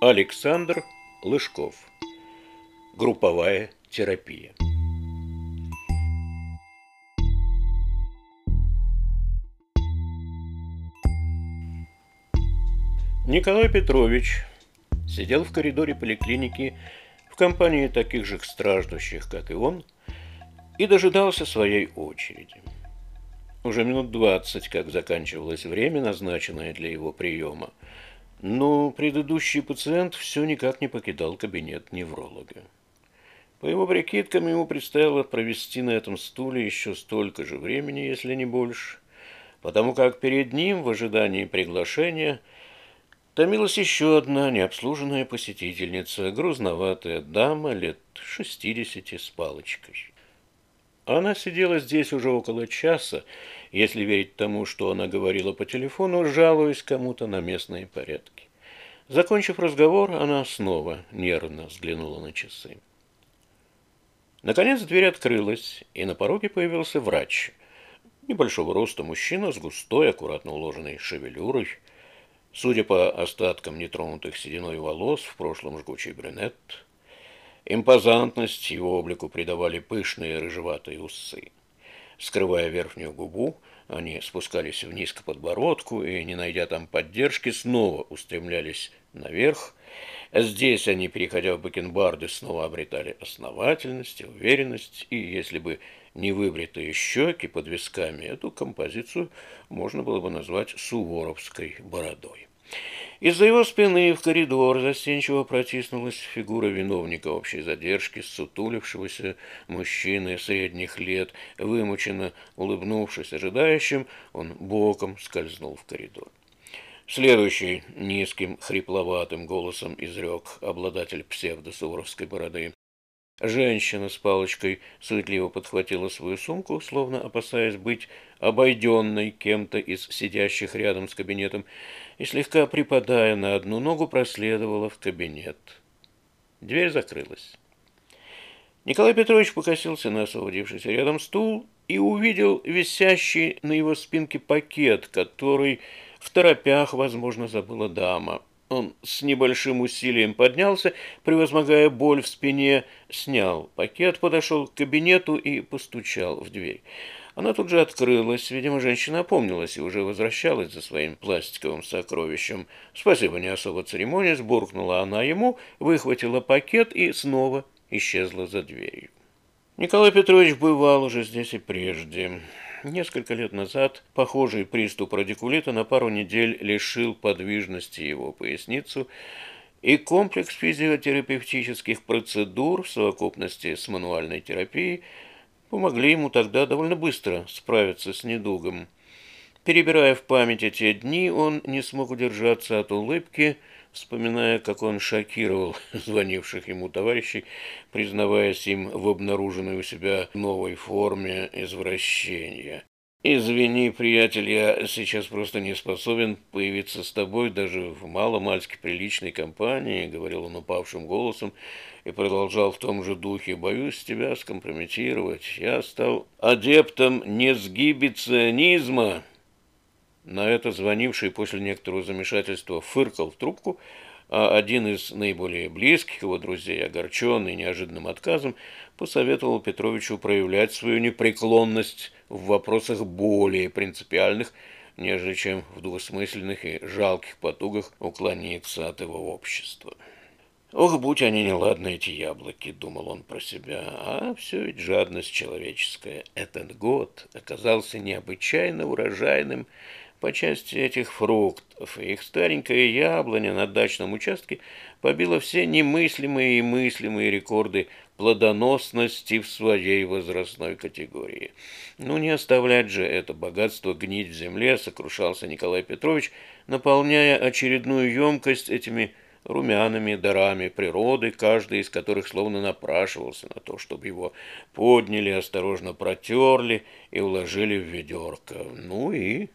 Александр Лыжков. Групповая терапия. Николай Петрович сидел в коридоре поликлиники в компании таких же страждущих, как и он, и дожидался своей очереди. Уже минут двадцать, как заканчивалось время, назначенное для его приема, но предыдущий пациент все никак не покидал кабинет невролога. По его прикидкам, ему предстояло провести на этом стуле еще столько же времени, если не больше, потому как перед ним, в ожидании приглашения, томилась еще одна необслуженная посетительница, грузноватая дама лет шестидесяти с палочкой. Она сидела здесь уже около часа, если верить тому, что она говорила по телефону, жалуясь кому-то на местные порядки. Закончив разговор, она снова нервно взглянула на часы. Наконец дверь открылась, и на пороге появился врач. Небольшого роста мужчина с густой, аккуратно уложенной шевелюрой. Судя по остаткам нетронутых сединой волос, в прошлом жгучий брюнет – Импозантность его облику придавали пышные рыжеватые усы. Скрывая верхнюю губу, они спускались вниз к подбородку и, не найдя там поддержки, снова устремлялись наверх. Здесь они, переходя в бакенбарды, снова обретали основательность уверенность, и если бы не выбритые щеки под висками, эту композицию можно было бы назвать суворовской бородой. Из-за его спины в коридор застенчиво протиснулась фигура виновника общей задержки, сутулившегося мужчины средних лет. Вымученно улыбнувшись ожидающим, он боком скользнул в коридор. Следующий низким, хрипловатым голосом изрек обладатель псевдосуровской бороды. Женщина с палочкой суетливо подхватила свою сумку, словно опасаясь быть обойденной кем-то из сидящих рядом с кабинетом, и, слегка припадая на одну ногу, проследовала в кабинет. Дверь закрылась. Николай Петрович покосился на освободившийся рядом стул и увидел висящий на его спинке пакет, который в торопях, возможно, забыла дама. Он с небольшим усилием поднялся, превозмогая боль в спине, снял пакет, подошел к кабинету и постучал в дверь. Она тут же открылась. Видимо, женщина опомнилась и уже возвращалась за своим пластиковым сокровищем. Спасибо, не особо церемонясь, буркнула она ему, выхватила пакет и снова исчезла за дверью. Николай Петрович бывал уже здесь и прежде. Несколько лет назад похожий приступ радикулита на пару недель лишил подвижности его поясницу, и комплекс физиотерапевтических процедур в совокупности с мануальной терапией – помогли ему тогда довольно быстро справиться с недугом. Перебирая в памяти те дни, он не смог удержаться от улыбки, вспоминая, как он шокировал звонивших ему товарищей, признаваясь им в обнаруженной у себя новой форме извращения. «Извини, приятель, я сейчас просто не способен появиться с тобой даже в маломальски приличной компании», — говорил он упавшим голосом и продолжал в том же духе. «Боюсь тебя скомпрометировать. Я стал адептом несгибиционизма». На это звонивший после некоторого замешательства фыркал в трубку, а один из наиболее близких его друзей, огорченный неожиданным отказом, посоветовал Петровичу проявлять свою непреклонность в вопросах более принципиальных, нежели чем в двусмысленных и жалких потугах уклониться от его общества. «Ох, будь они неладны, эти яблоки», — думал он про себя, — «а все ведь жадность человеческая. Этот год оказался необычайно урожайным по части этих фруктов, их старенькая яблоня на дачном участке побила все немыслимые и мыслимые рекорды плодоносности в своей возрастной категории. Ну, не оставлять же это богатство гнить в земле, сокрушался Николай Петрович, наполняя очередную емкость этими румяными дарами природы, каждый из которых словно напрашивался на то, чтобы его подняли, осторожно протерли и уложили в ведерко. Ну и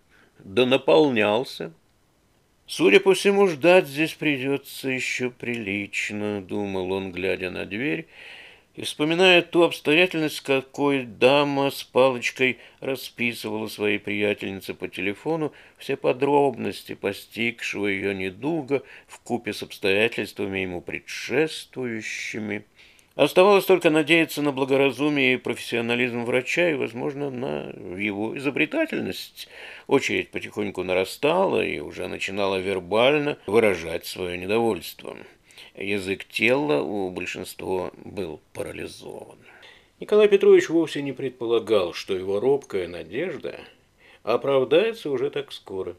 да наполнялся. Судя по всему, ждать здесь придется еще прилично, думал он, глядя на дверь, и вспоминая ту обстоятельность, какой дама с палочкой расписывала своей приятельнице по телефону все подробности постигшего ее недуга в купе с обстоятельствами ему предшествующими, Оставалось только надеяться на благоразумие и профессионализм врача и, возможно, на его изобретательность. Очередь потихоньку нарастала и уже начинала вербально выражать свое недовольство. Язык тела у большинства был парализован. Николай Петрович вовсе не предполагал, что его робкая надежда оправдается уже так скоро.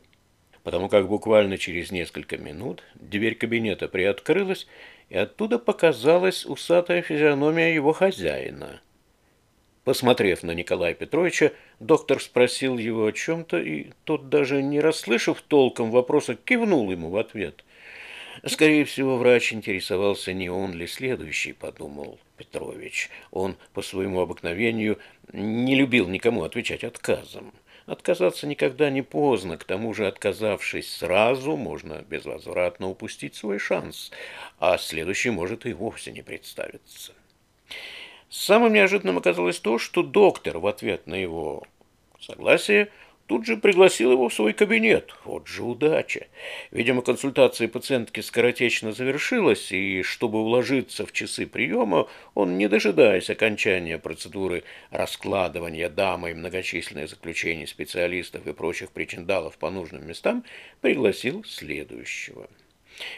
Потому как буквально через несколько минут дверь кабинета приоткрылась, и оттуда показалась усатая физиономия его хозяина. Посмотрев на Николая Петровича, доктор спросил его о чем-то, и тот, даже не расслышав толком вопроса, кивнул ему в ответ. Скорее всего, врач интересовался, не он ли следующий, подумал Петрович. Он по своему обыкновению не любил никому отвечать отказом. Отказаться никогда не поздно, к тому же, отказавшись сразу, можно безвозвратно упустить свой шанс, а следующий может и вовсе не представиться. Самым неожиданным оказалось то, что доктор в ответ на его согласие – тут же пригласил его в свой кабинет. Вот же удача. Видимо, консультация пациентки скоротечно завершилась, и чтобы уложиться в часы приема, он, не дожидаясь окончания процедуры раскладывания дамы многочисленных заключений специалистов и прочих причиндалов по нужным местам, пригласил следующего.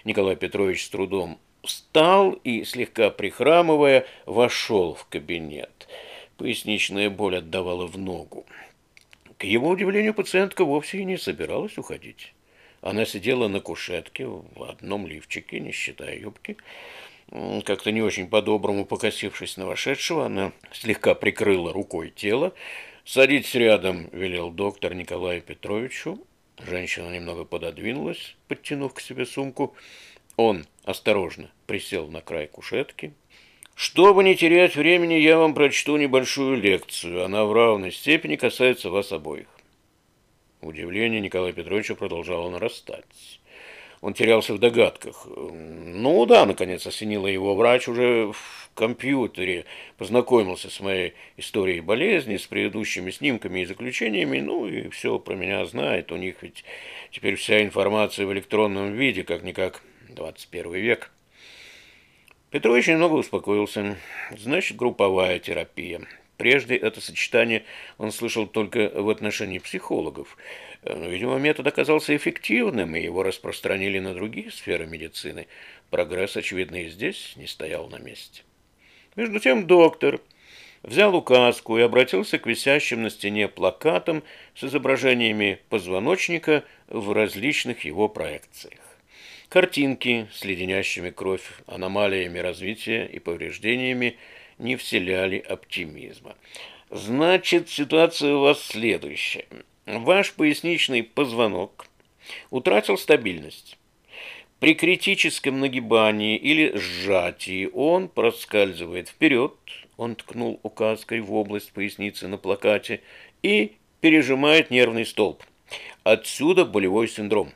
Николай Петрович с трудом встал и, слегка прихрамывая, вошел в кабинет. Поясничная боль отдавала в ногу. К его удивлению, пациентка вовсе и не собиралась уходить. Она сидела на кушетке в одном лифчике, не считая юбки. Как-то не очень по-доброму покосившись на вошедшего, она слегка прикрыла рукой тело. «Садитесь рядом», — велел доктор Николаю Петровичу. Женщина немного пододвинулась, подтянув к себе сумку. Он осторожно присел на край кушетки, чтобы не терять времени, я вам прочту небольшую лекцию. Она в равной степени касается вас обоих. Удивление Николая Петровича продолжало нарастать. Он терялся в догадках. Ну да, наконец осенила его врач уже в компьютере, познакомился с моей историей болезни, с предыдущими снимками и заключениями, ну и все про меня знает. У них ведь теперь вся информация в электронном виде, как-никак 21 век. Петрович немного успокоился. Значит, групповая терапия. Прежде это сочетание он слышал только в отношении психологов. Но, видимо, метод оказался эффективным, и его распространили на другие сферы медицины. Прогресс, очевидно, и здесь не стоял на месте. Между тем доктор взял указку и обратился к висящим на стене плакатам с изображениями позвоночника в различных его проекциях. Картинки с леденящими кровь аномалиями развития и повреждениями не вселяли оптимизма. Значит, ситуация у вас следующая. Ваш поясничный позвонок утратил стабильность. При критическом нагибании или сжатии он проскальзывает вперед, он ткнул указкой в область поясницы на плакате, и пережимает нервный столб. Отсюда болевой синдром.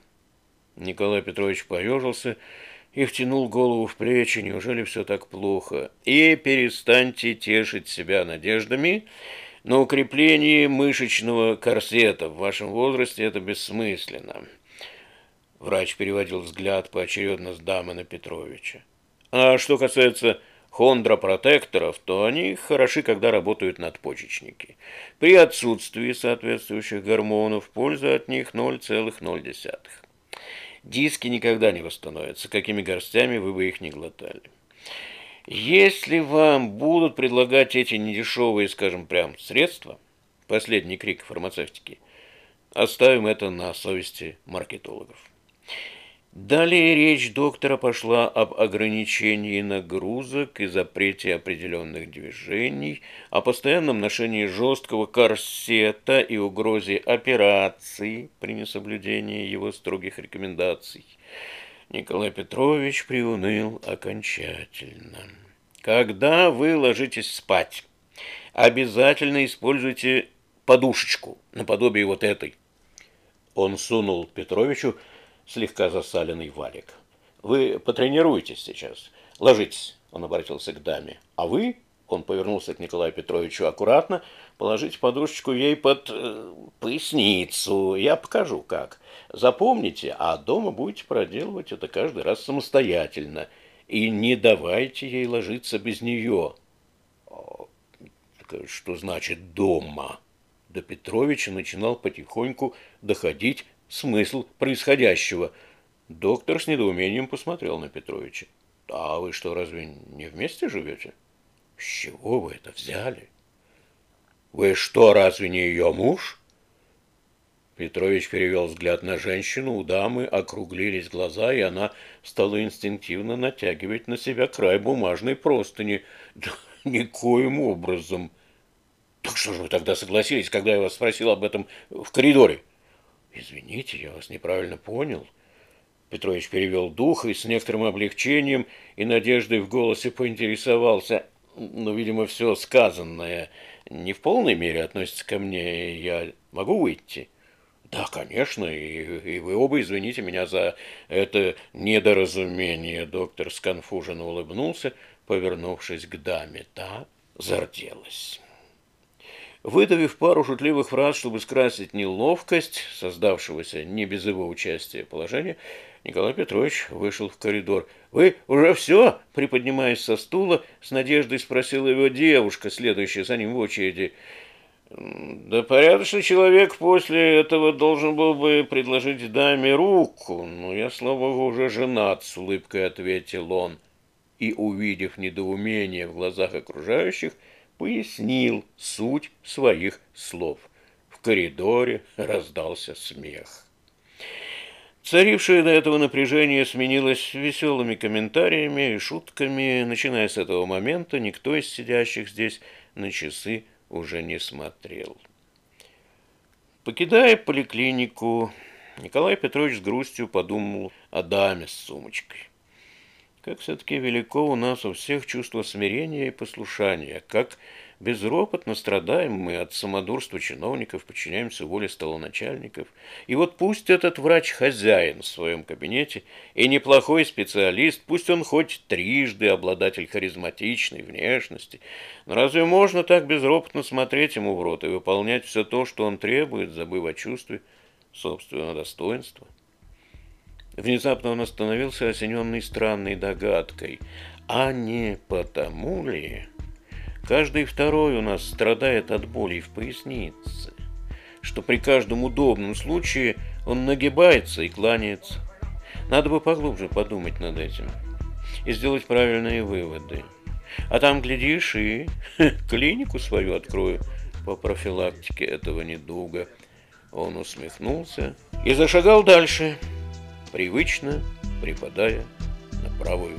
Николай Петрович поежился и втянул голову в плечи. Неужели все так плохо? И перестаньте тешить себя надеждами на укрепление мышечного корсета. В вашем возрасте это бессмысленно. Врач переводил взгляд поочередно с дамы на Петровича. А что касается хондропротекторов, то они хороши, когда работают надпочечники. При отсутствии соответствующих гормонов польза от них 0,0 диски никогда не восстановятся, какими горстями вы бы их не глотали. Если вам будут предлагать эти недешевые, скажем прям, средства, последний крик фармацевтики, оставим это на совести маркетологов. Далее речь доктора пошла об ограничении нагрузок и запрете определенных движений, о постоянном ношении жесткого корсета и угрозе операции при несоблюдении его строгих рекомендаций. Николай Петрович приуныл окончательно. Когда вы ложитесь спать, обязательно используйте подушечку наподобие вот этой. Он сунул Петровичу слегка засаленный валик. «Вы потренируетесь сейчас. Ложитесь», — он обратился к даме. «А вы Он повернулся к Николаю Петровичу аккуратно. Положите подушечку ей под э, поясницу. Я покажу, как. Запомните, а дома будете проделывать это каждый раз самостоятельно. И не давайте ей ложиться без нее. А, что значит «дома»? До Петровича начинал потихоньку доходить смысл происходящего. Доктор с недоумением посмотрел на Петровича. «А вы что, разве не вместе живете?» С чего вы это взяли? Вы что, разве не ее муж? Петрович перевел взгляд на женщину, у дамы округлились глаза, и она стала инстинктивно натягивать на себя край бумажной простыни. Да, никоим образом. Так что же вы тогда согласились, когда я вас спросил об этом в коридоре? Извините, я вас неправильно понял. Петрович перевел дух и с некоторым облегчением и надеждой в голосе поинтересовался ну, видимо, все сказанное не в полной мере относится ко мне. Я могу выйти? Да, конечно, и, и вы оба извините меня за это недоразумение. Доктор сконфуженно улыбнулся, повернувшись к даме. Та зарделась. Выдавив пару шутливых фраз, чтобы скрасить неловкость создавшегося не без его участия положения, Николай Петрович вышел в коридор. «Вы уже все?» – приподнимаясь со стула, с надеждой спросила его девушка, следующая за ним в очереди. «Да порядочный человек после этого должен был бы предложить даме руку, но я, слава богу, уже женат», – с улыбкой ответил он. И, увидев недоумение в глазах окружающих, пояснил суть своих слов. В коридоре раздался смех. Царившее до этого напряжение сменилось веселыми комментариями и шутками. Начиная с этого момента, никто из сидящих здесь на часы уже не смотрел. Покидая поликлинику, Николай Петрович с грустью подумал о даме с сумочкой. Как все-таки велико у нас у всех чувство смирения и послушания, как безропотно страдаем мы от самодурства чиновников, подчиняемся воле столоначальников. И вот пусть этот врач хозяин в своем кабинете и неплохой специалист, пусть он хоть трижды обладатель харизматичной внешности, но разве можно так безропотно смотреть ему в рот и выполнять все то, что он требует, забыв о чувстве собственного достоинства? Внезапно он остановился, осененный странной догадкой. А не потому ли каждый второй у нас страдает от боли в пояснице, что при каждом удобном случае он нагибается и кланяется? Надо бы поглубже подумать над этим и сделать правильные выводы. А там, глядишь, и клинику свою открою по профилактике этого недуга. Он усмехнулся и зашагал дальше привычно припадая на правую.